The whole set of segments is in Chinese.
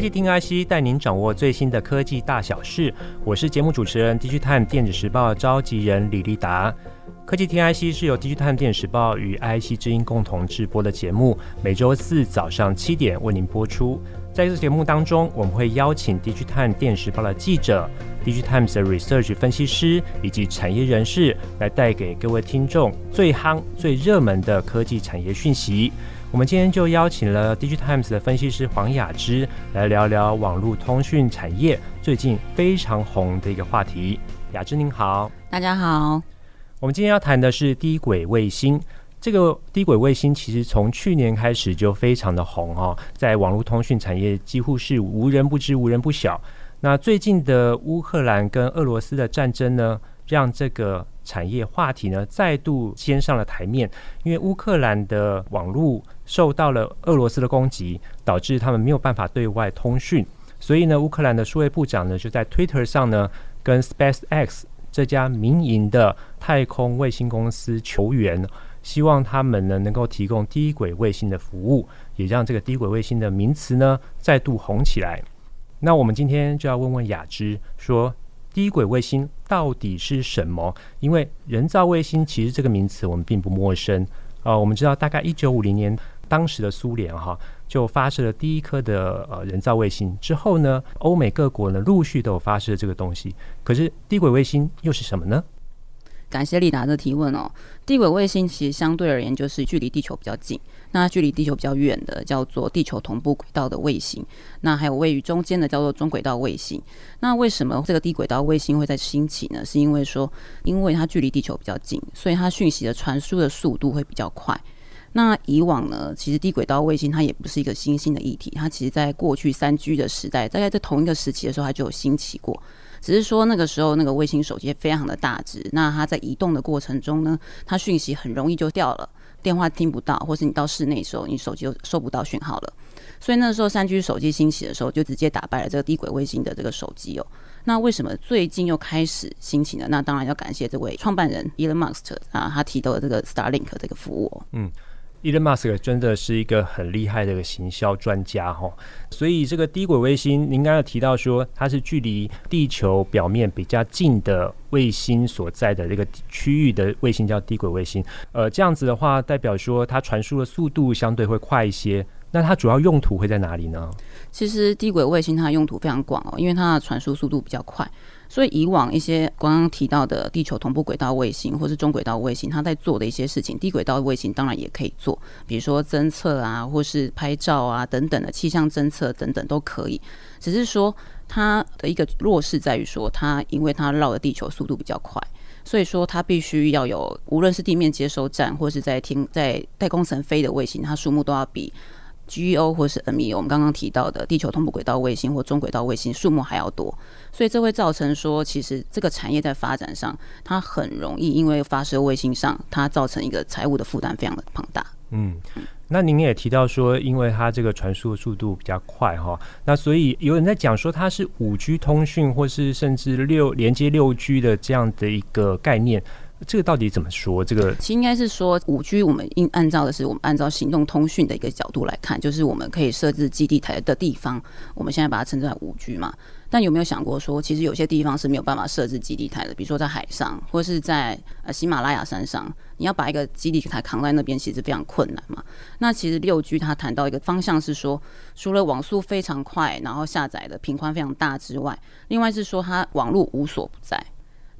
科技听 IC 带您掌握最新的科技大小事，我是节目主持人 DigiTime 电子时报召集人李立达。科技听 IC 是由 DigiTime 电子时报与 IC 之音共同制播的节目，每周四早上七点为您播出。在这节目当中，我们会邀请 DigiTime 电子时报的记者、DigiTimes 的 Research 分析师以及产业人士，来带给各位听众最夯、最热门的科技产业讯息。我们今天就邀请了 DigiTimes 的分析师黄雅芝来聊聊网络通讯产业最近非常红的一个话题。雅芝您好，大家好。我们今天要谈的是低轨卫星。这个低轨卫星其实从去年开始就非常的红哦，在网络通讯产业几乎是无人不知、无人不晓。那最近的乌克兰跟俄罗斯的战争呢，让这个产业话题呢再度掀上了台面，因为乌克兰的网络受到了俄罗斯的攻击，导致他们没有办法对外通讯，所以呢，乌克兰的数位部长呢就在 Twitter 上呢跟 SpaceX 这家民营的太空卫星公司求援，希望他们呢能够提供低轨卫星的服务，也让这个低轨卫星的名词呢再度红起来。那我们今天就要问问雅芝说，低轨卫星到底是什么？因为人造卫星其实这个名词我们并不陌生啊、呃。我们知道，大概一九五零年。当时的苏联哈就发射了第一颗的呃人造卫星之后呢，欧美各国呢陆续都有发射这个东西。可是低轨卫星又是什么呢？感谢利达的提问哦。地轨卫星其实相对而言就是距离地球比较近，那距离地球比较远的叫做地球同步轨道的卫星，那还有位于中间的叫做中轨道卫星。那为什么这个低轨道卫星会在兴起呢？是因为说，因为它距离地球比较近，所以它讯息的传输的速度会比较快。那以往呢，其实低轨道卫星它也不是一个新兴的议题，它其实在过去三 G 的时代，大概在同一个时期的时候，它就有兴起过。只是说那个时候那个卫星手机非常的大只，那它在移动的过程中呢，它讯息很容易就掉了，电话听不到，或是你到室内时候，你手机就收不到讯号了。所以那时候三 G 手机兴起的时候，就直接打败了这个低轨卫星的这个手机哦。那为什么最近又开始兴起呢？那当然要感谢这位创办人 Elon Musk 啊，他提到的这个 Starlink 这个服务。嗯。Elon Musk 真的是一个很厉害的行销专家哈，所以这个低轨卫星，您刚刚提到说它是距离地球表面比较近的卫星所在的这个区域的卫星叫低轨卫星，呃，这样子的话代表说它传输的速度相对会快一些。那它主要用途会在哪里呢？其实低轨卫星它的用途非常广哦，因为它的传输速度比较快。所以以往一些刚刚提到的地球同步轨道卫星或是中轨道卫星，它在做的一些事情，低轨道卫星当然也可以做，比如说侦测啊，或是拍照啊等等的气象侦测等等都可以。只是说它的一个弱势在于说，它因为它绕的地球速度比较快，所以说它必须要有无论是地面接收站或是在天在太空层飞的卫星，它数目都要比。GEO 或是 ME，我们刚刚提到的地球同步轨道卫星或中轨道卫星数目还要多，所以这会造成说，其实这个产业在发展上，它很容易因为发射卫星上，它造成一个财务的负担非常的庞大。嗯，那您也提到说，因为它这个传输速度比较快哈，那所以有人在讲说它是五 G 通讯或是甚至六连接六 G 的这样的一个概念。这个到底怎么说？这个其实应该是说，五 G 我们应按照的是我们按照行动通讯的一个角度来看，就是我们可以设置基地台的地方，我们现在把它称之为五 G 嘛。但有没有想过说，其实有些地方是没有办法设置基地台的，比如说在海上，或是在呃喜马拉雅山上，你要把一个基地台扛在那边，其实非常困难嘛。那其实六 G 它谈到一个方向是说，除了网速非常快，然后下载的频宽非常大之外，另外是说它网络无所不在。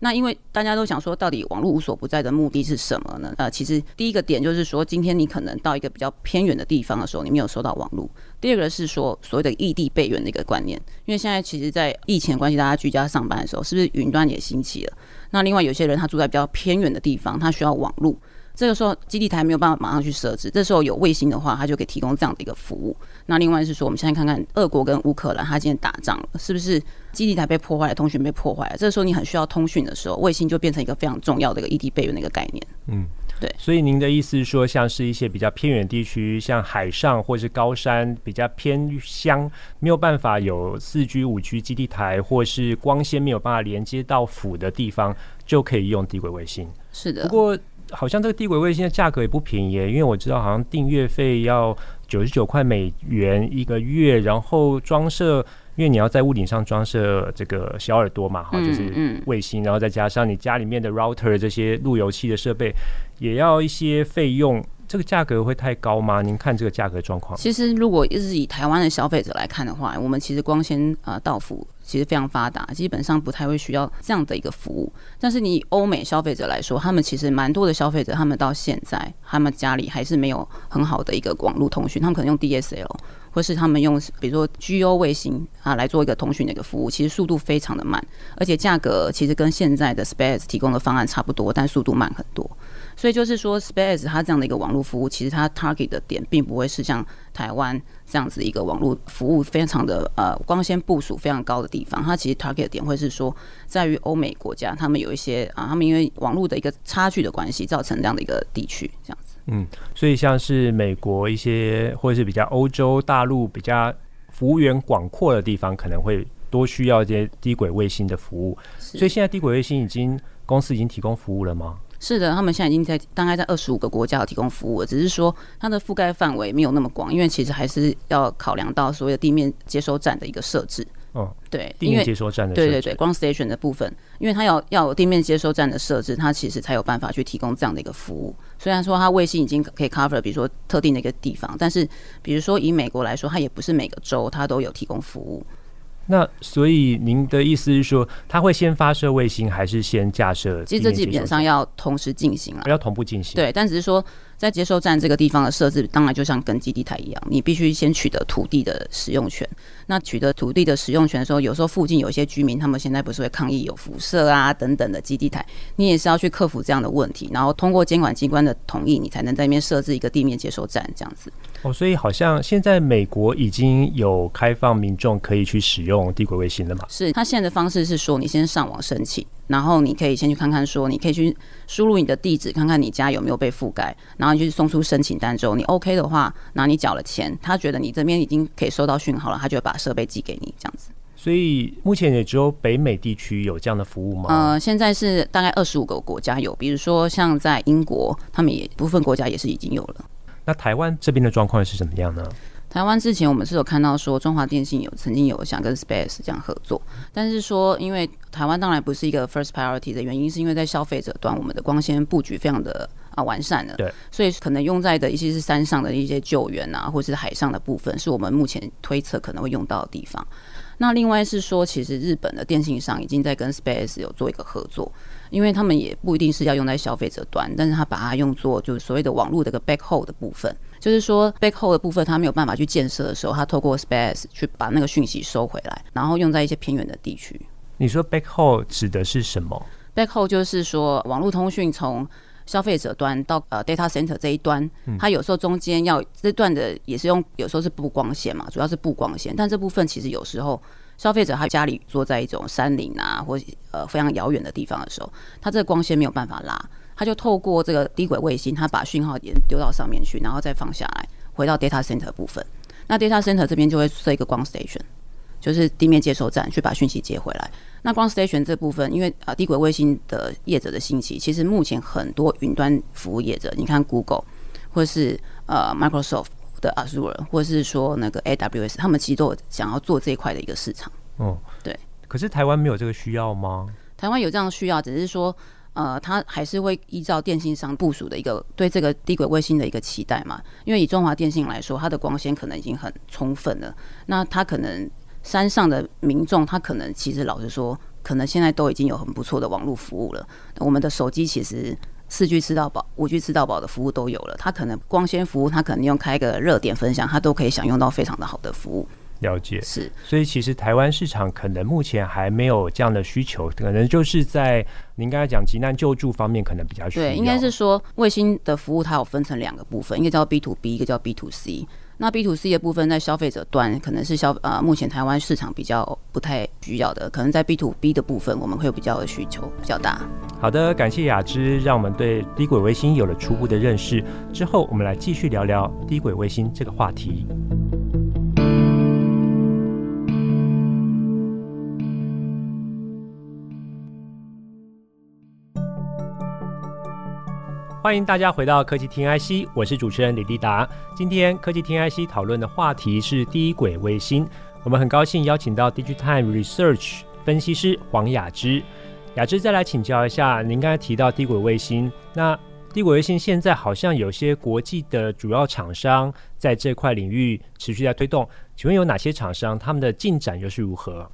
那因为大家都想说，到底网络无所不在的目的是什么呢？呃，其实第一个点就是说，今天你可能到一个比较偏远的地方的时候，你没有收到网络。第二个是说，所谓的异地备援的一个观念，因为现在其实，在疫情关系，大家居家上班的时候，是不是云端也兴起了？那另外有些人他住在比较偏远的地方，他需要网络。这个时候基地台没有办法马上去设置，这时候有卫星的话，它就可以提供这样的一个服务。那另外是说，我们现在看看俄国跟乌克兰，它今天打仗了，是不是基地台被破坏了，通讯被破坏了？这个时候你很需要通讯的时候，卫星就变成一个非常重要的一个异地备援的一个概念。嗯。对，所以您的意思是说，像是一些比较偏远地区，像海上或是高山，比较偏乡，没有办法有四 G、五 G 基地台，或是光纤没有办法连接到府的地方，就可以用低轨卫星。是的，不过好像这个低轨卫星的价格也不便宜，因为我知道好像订阅费要九十九块美元一个月，然后装设。因为你要在屋顶上装设这个小耳朵嘛，哈，就是卫星，然后再加上你家里面的 router 这些路由器的设备，也要一些费用。这个价格会太高吗？您看这个价格状况。其实，如果是以台湾的消费者来看的话，我们其实光纤呃到付其实非常发达，基本上不太会需要这样的一个服务。但是你以欧美消费者来说，他们其实蛮多的消费者，他们到现在他们家里还是没有很好的一个网络通讯，他们可能用 DSL，或是他们用比如说 GO 卫星啊来做一个通讯的一个服务，其实速度非常的慢，而且价格其实跟现在的 Space 提供的方案差不多，但速度慢很多。所以就是说，Space 它这样的一个网络服务，其实它 target 的点并不会是像台湾这样子一个网络服务非常的呃光纤部署非常高的地方。它其实 target 的点会是说，在于欧美国家，他们有一些啊，他们因为网络的一个差距的关系，造成这样的一个地区这样子。嗯，所以像是美国一些或者是比较欧洲大陆比较幅员广阔的地方，可能会多需要一些低轨卫星的服务。所以现在低轨卫星已经公司已经提供服务了吗？是的，他们现在已经在大概在二十五个国家有提供服务了，只是说它的覆盖范围没有那么广，因为其实还是要考量到所谓的地面接收站的一个设置。哦，对，地面接收站的对对对，ground station 的部分，因为它要要有地面接收站的设置，它其实才有办法去提供这样的一个服务。虽然说它卫星已经可以 cover，比如说特定的一个地方，但是比如说以美国来说，它也不是每个州它都有提供服务。那所以您的意思是说，它会先发射卫星，还是先架设？其实这基本上要同时进行了，要同步进行。对，但只是说。在接收站这个地方的设置，当然就像跟基地台一样，你必须先取得土地的使用权。那取得土地的使用权的时候，有时候附近有一些居民，他们现在不是会抗议有辐射啊等等的基地台，你也是要去克服这样的问题，然后通过监管机关的同意，你才能在那边设置一个地面接收站这样子。哦，所以好像现在美国已经有开放民众可以去使用地轨卫星了嘛？是，他现在的方式是说，你先上网申请。然后你可以先去看看，说你可以去输入你的地址，看看你家有没有被覆盖。然后你就送出申请单之后，你 OK 的话，那你缴了钱，他觉得你这边已经可以收到讯号了，他就会把设备寄给你这样子。所以目前也只有北美地区有这样的服务吗？呃，现在是大概二十五个国家有，比如说像在英国，他们也部分国家也是已经有了。那台湾这边的状况是怎么样呢？台湾之前我们是有看到说中华电信有曾经有想跟 Space 这样合作，但是说因为台湾当然不是一个 first priority 的原因，是因为在消费者端我们的光纤布局非常的啊完善了，对，所以可能用在的一些是山上的一些救援啊，或者是海上的部分，是我们目前推测可能会用到的地方。那另外是说，其实日本的电信商已经在跟 Space 有做一个合作。因为他们也不一定是要用在消费者端，但是他把它用作就是所谓的网络的一个 backhaul 的部分，就是说 backhaul 的部分他没有办法去建设的时候，他透过 SpaceX 去把那个讯息收回来，然后用在一些偏远的地区。你说 backhaul 指的是什么？backhaul 就是说网络通讯从消费者端到呃 data center 这一端，它有时候中间要这段的也是用，有时候是布光纤嘛，主要是布光纤，但这部分其实有时候。消费者他家里坐在一种山林啊，或呃非常遥远的地方的时候，他这个光纤没有办法拉，他就透过这个低轨卫星，他把讯号点丢到上面去，然后再放下来，回到 data center 部分。那 data center 这边就会设一个光 station，就是地面接收站，去把讯息接回来。那光 station 这部分，因为啊低轨卫星的业者的兴起，其实目前很多云端服务业者，你看 Google 或是呃 Microsoft。的 Azure 或是说那个 AWS，他们其实都有想要做这一块的一个市场。哦，对。可是台湾没有这个需要吗？台湾有这样的需要，只是说，呃，它还是会依照电信商部署的一个对这个低轨卫星的一个期待嘛。因为以中华电信来说，它的光纤可能已经很充分了。那它可能山上的民众，他可能其实老实说，可能现在都已经有很不错的网络服务了。我们的手机其实。四 G 吃到饱，五 G 吃到饱的服务都有了。他可能光纤服务，他可能用开个热点分享，他都可以享用到非常的好的服务。了解，是。所以其实台湾市场可能目前还没有这样的需求，可能就是在您刚才讲急难救助方面可能比较需要。对，应该是说卫星的服务它有分成两个部分，一个叫 B to B，一个叫 B to C。那 B to C 的部分在消费者端可能是消呃目前台湾市场比较不太需要的，可能在 B to B 的部分我们会有比较的需求比较大。好的，感谢雅芝，让我们对低轨卫星有了初步的认识。之后我们来继续聊聊低轨卫星这个话题。欢迎大家回到科技听 IC，我是主持人李立达。今天科技听 IC 讨论的话题是低轨卫星。我们很高兴邀请到 DigiTime Research 分析师黄雅芝。雅芝，再来请教一下，您刚才提到低轨卫星，那低轨卫星现在好像有些国际的主要厂商在这块领域持续在推动，请问有哪些厂商？他们的进展又是如何？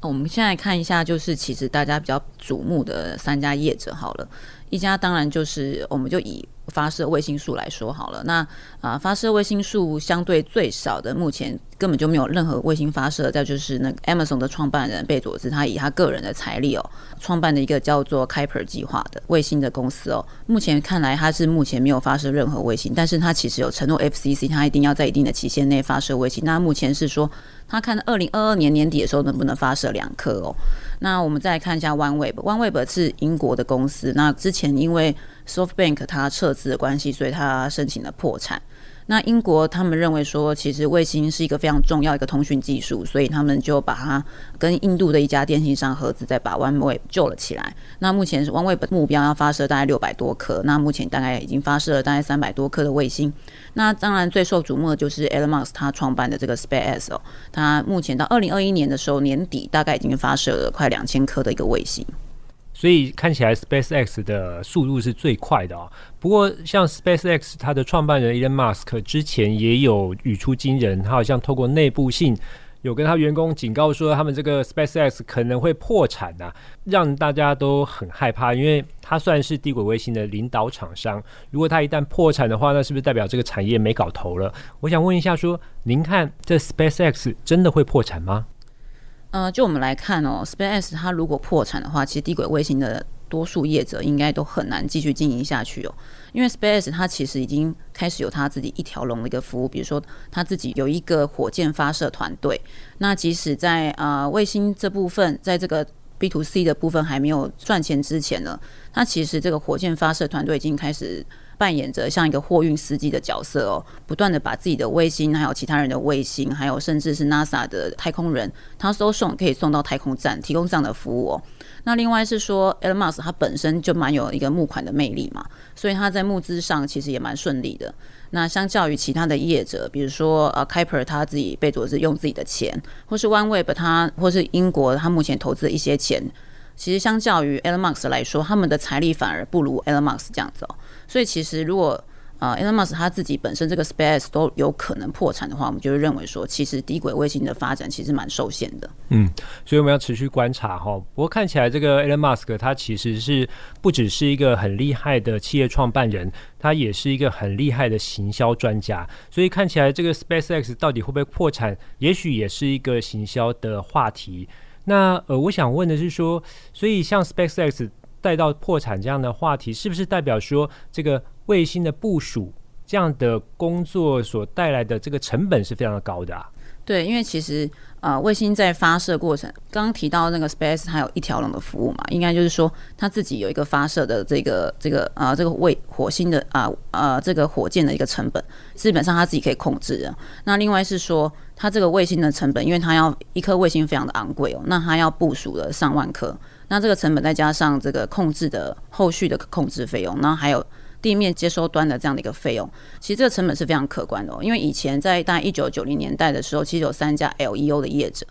我们现在看一下，就是其实大家比较瞩目的三家业者好了。一家当然就是，我们就以发射卫星数来说好了。那啊，发射卫星数相对最少的，目前根本就没有任何卫星发射。再就是那个 Amazon 的创办人贝佐斯，他以他个人的财力哦，创办的一个叫做 Kuiper 计划的卫星的公司哦。目前看来，他是目前没有发射任何卫星，但是他其实有承诺 FCC，他一定要在一定的期限内发射卫星。那目前是说，他看二零二二年年底的时候能不能发射两颗哦。那我们再来看一下 OneWeb，OneWeb 是英国的公司。那之前因为 SoftBank 它撤资的关系，所以它申请了破产。那英国他们认为说，其实卫星是一个非常重要一个通讯技术，所以他们就把它跟印度的一家电信商合资，再把 OneWeb 救了起来。那目前是 OneWeb 目标要发射大概六百多颗，那目前大概已经发射了大概三百多颗的卫星。那当然最受瞩目的就是 Elon Musk 他创办的这个 SpaceX 哦，他目前到二零二一年的时候年底，大概已经发射了快两千颗的一个卫星。所以看起来 SpaceX 的速度是最快的啊、哦。不过像 SpaceX 它的创办人 Elon Musk 之前也有语出惊人，他好像透过内部信有跟他员工警告说，他们这个 SpaceX 可能会破产啊，让大家都很害怕，因为他算是低轨卫星的领导厂商。如果他一旦破产的话，那是不是代表这个产业没搞头了？我想问一下，说您看这 SpaceX 真的会破产吗？呃，就我们来看哦，SpaceX 它如果破产的话，其实低轨卫星的多数业者应该都很难继续经营下去哦。因为 SpaceX 它其实已经开始有它自己一条龙的一个服务，比如说它自己有一个火箭发射团队。那即使在呃卫星这部分，在这个 B to C 的部分还没有赚钱之前呢，它其实这个火箭发射团队已经开始。扮演着像一个货运司机的角色哦，不断的把自己的卫星，还有其他人的卫星，还有甚至是 NASA 的太空人，他都送可以送到太空站，提供这样的服务哦。那另外是说，Elon Musk 他本身就蛮有一个募款的魅力嘛，所以他在募资上其实也蛮顺利的。那相较于其他的业者，比如说呃，Kiper 他自己被佐是用自己的钱，或是 OneWeb 他，或是英国他目前投资的一些钱。其实相较于 Elon Musk 来说，他们的财力反而不如 Elon Musk 这样子哦。所以其实如果呃 Elon Musk 他自己本身这个 Space 都有可能破产的话，我们就会认为说，其实低轨卫星的发展其实蛮受限的。嗯，所以我们要持续观察哈。不过看起来这个 Elon Musk 他其实是不只是一个很厉害的企业创办人，他也是一个很厉害的行销专家。所以看起来这个 SpaceX 到底会不会破产，也许也是一个行销的话题。那呃，我想问的是说，所以像 SpaceX 带到破产这样的话题，是不是代表说这个卫星的部署这样的工作所带来的这个成本是非常的高的啊？对，因为其实呃，卫星在发射过程，刚刚提到那个 Space 它有一条龙的服务嘛，应该就是说它自己有一个发射的这个这个啊、呃，这个卫火星的啊呃，呃这个火箭的一个成本，基本上它自己可以控制的。那另外是说，它这个卫星的成本，因为它要一颗卫星非常的昂贵哦，那它要部署了上万颗，那这个成本再加上这个控制的后续的控制费用，那还有。地面接收端的这样的一个费用，其实这个成本是非常可观的哦。因为以前在大概一九九零年代的时候，其实有三家 LEO 的业者，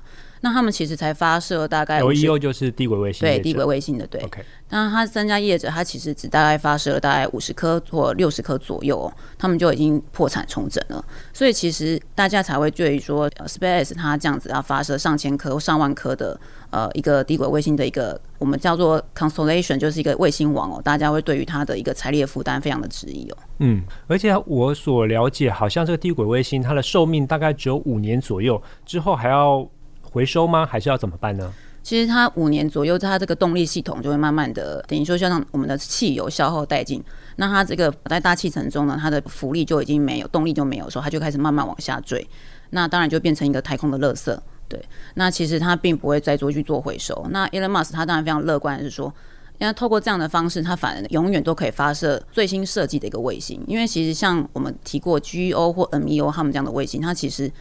那他们其实才发射大概 LEO 就是低轨卫星，对低轨卫星的对。OK，那他三家业者，他其实只大概发射了大概五十颗或六十颗左右，他们就已经破产重整了。所以其实大家才会对于说，SpaceX 它这样子要发射上千颗或上万颗的呃一个低轨卫星的一个我们叫做 Constellation，就是一个卫星网哦，大家会对于它的一个财力的负担非常的质疑哦。嗯，而且我所了解，好像这个低轨卫星它的寿命大概只有五年左右，之后还要。回收吗？还是要怎么办呢？其实它五年左右，它这个动力系统就会慢慢的，等于说像我们的汽油消耗殆尽，那它这个在大气层中呢，它的浮力就已经没有，动力就没有时候，它就开始慢慢往下坠，那当然就变成一个太空的垃圾。对，那其实它并不会再做去做回收。那 Elon Musk 他当然非常乐观是说，因为透过这样的方式，它反而永远都可以发射最新设计的一个卫星。因为其实像我们提过 GEO 或 MEO 他们这样的卫星，它其实。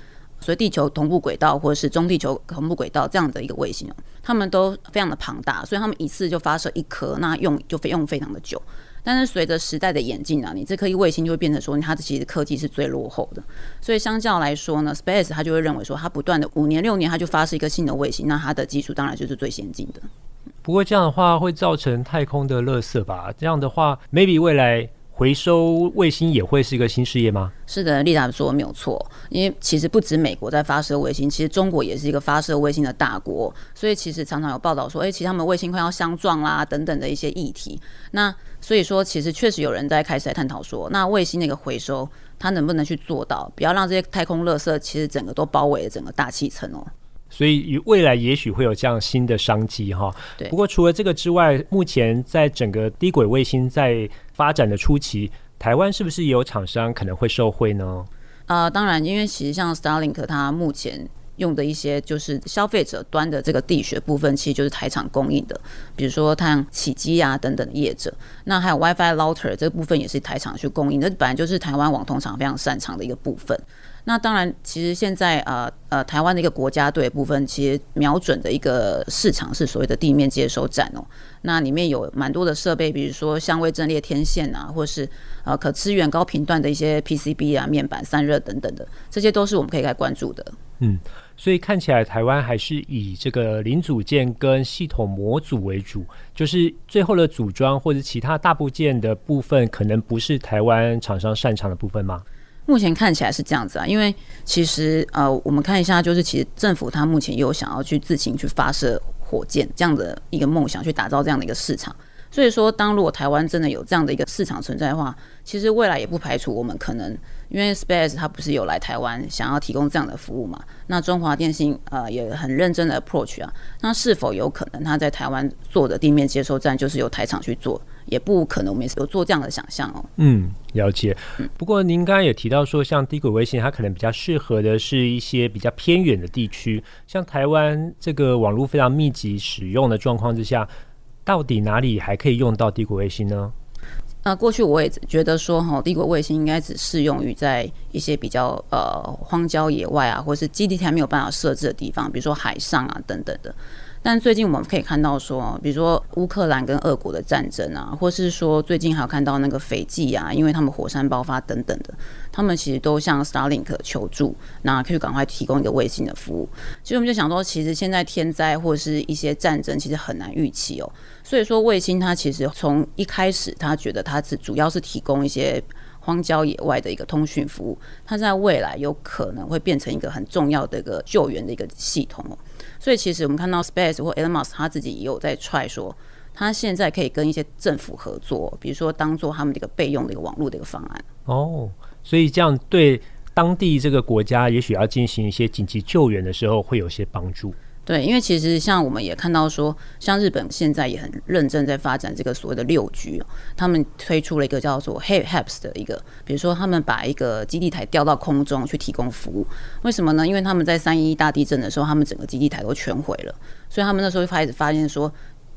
所以地球同步轨道或者是中地球同步轨道这样的一个卫星哦，他们都非常的庞大，所以他们一次就发射一颗，那用就非用非常的久。但是随着时代的演进啊，你这颗卫星就会变成说，它的其实科技是最落后的。所以相较来说呢，Space 它就会认为说，它不断的五年六年，它就发射一个新的卫星，那它的技术当然就是最先进的。不过这样的话会造成太空的垃圾吧？这样的话，maybe 未来。回收卫星也会是一个新事业吗？是的，丽达说的没有错。因为其实不止美国在发射卫星，其实中国也是一个发射卫星的大国。所以其实常常有报道说，哎，其实他们卫星快要相撞啦，等等的一些议题。那所以说，其实确实有人在开始来探讨说，那卫星那个回收，它能不能去做到，不要让这些太空垃圾其实整个都包围了整个大气层哦。所以未来也许会有这样新的商机哈。对。不过除了这个之外，目前在整个低轨卫星在发展的初期，台湾是不是也有厂商可能会受惠呢？呃，当然，因为其实像 Starlink 它目前用的一些就是消费者端的这个地学部分，其实就是台厂供应的，比如说像起机啊等等的业者。那还有 WiFi Router 这部分也是台厂去供应，那本来就是台湾网通厂非常擅长的一个部分。那当然，其实现在呃呃，台湾的一个国家队部分，其实瞄准的一个市场是所谓的地面接收站哦。那里面有蛮多的设备，比如说相位阵列天线啊，或是呃可支援高频段的一些 PCB 啊、面板散热等等的，这些都是我们可以来关注的。嗯，所以看起来台湾还是以这个零组件跟系统模组为主，就是最后的组装或者其他大部件的部分，可能不是台湾厂商擅长的部分吗？目前看起来是这样子啊，因为其实呃，我们看一下，就是其实政府它目前有想要去自行去发射火箭这样的一个梦想，去打造这样的一个市场。所以说，当如果台湾真的有这样的一个市场存在的话，其实未来也不排除我们可能，因为 Space 它不是有来台湾想要提供这样的服务嘛？那中华电信呃也很认真的 approach 啊，那是否有可能它在台湾做的地面接收站就是由台厂去做？也不可能，我们也有做这样的想象哦。嗯，了解。不过您刚刚也提到说，像低轨卫星，它可能比较适合的是一些比较偏远的地区，像台湾这个网络非常密集使用的状况之下，到底哪里还可以用到低轨卫星呢？那，过去我也觉得说，哈，帝国卫星应该只适用于在一些比较呃荒郊野外啊，或是基地台没有办法设置的地方，比如说海上啊等等的。但最近我们可以看到说，比如说乌克兰跟俄国的战争啊，或是说最近还有看到那个斐济啊，因为他们火山爆发等等的，他们其实都向 Starlink 求助，那可以赶快提供一个卫星的服务。其实我们就想说，其实现在天灾或是一些战争，其实很难预期哦。所以说卫星它其实从一开始，它觉得它是主要是提供一些荒郊野外的一个通讯服务，它在未来有可能会变成一个很重要的一个救援的一个系统哦。所以其实我们看到 Space 或 Elon Musk 他自己也有在 try 说，他现在可以跟一些政府合作，比如说当做他们这个备用的一个网络的一个方案。哦，所以这样对当地这个国家，也许要进行一些紧急救援的时候，会有些帮助。对，因为其实像我们也看到说，像日本现在也很认真在发展这个所谓的六 G，他们推出了一个叫做 HAPS 的一个，比如说他们把一个基地台吊到空中去提供服务。为什么呢？因为他们在三一大地震的时候，他们整个基地台都全毁了，所以他们那时候就开始发现说，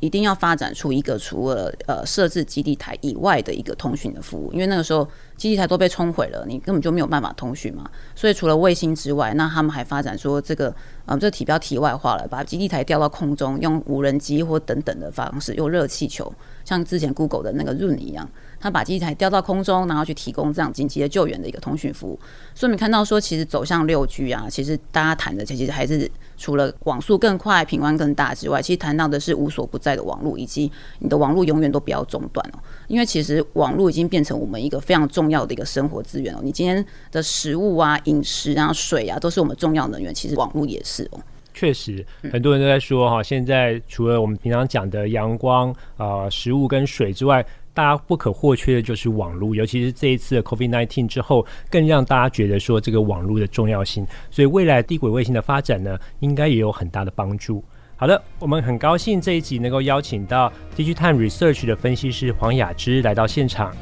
一定要发展出一个除了呃设置基地台以外的一个通讯的服务，因为那个时候基地台都被冲毁了，你根本就没有办法通讯嘛。所以除了卫星之外，那他们还发展说这个。嗯，这体标题外化了，把基地台调到空中，用无人机或等等的方式，用热气球，像之前 Google 的那个 Run 一样。他把机台吊到空中，然后去提供这样紧急的救援的一个通讯服务。所以我们看到说，其实走向六 G 啊，其实大家谈的其实还是除了网速更快、频宽更大之外，其实谈到的是无所不在的网络，以及你的网络永远都不要中断哦。因为其实网络已经变成我们一个非常重要的一个生活资源哦。你今天的食物啊、饮食啊、水啊，都是我们重要能源，其实网络也是哦。确实，很多人都在说哈，现在除了我们平常讲的阳光、呃食物跟水之外，大家不可或缺的就是网络，尤其是这一次的 COVID-19 之后，更让大家觉得说这个网络的重要性。所以未来低轨卫星的发展呢，应该也有很大的帮助。好的，我们很高兴这一集能够邀请到 DigiTime Research 的分析师黄雅芝来到现场。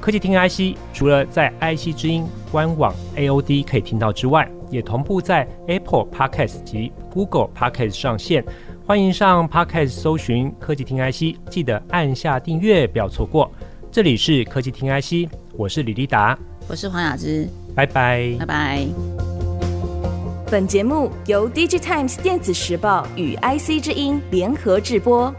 科技听 IC 除了在 IC 之音官网 AOD 可以听到之外，也同步在 Apple Podcast 及 Google Podcast 上线。欢迎上 Podcast 搜寻科技听 IC，记得按下订阅，不要错过。这里是科技听 IC，我是李立达，我是黄雅芝，拜拜，拜拜。本节目由 DigiTimes 电子时报与 IC 之音联合制播。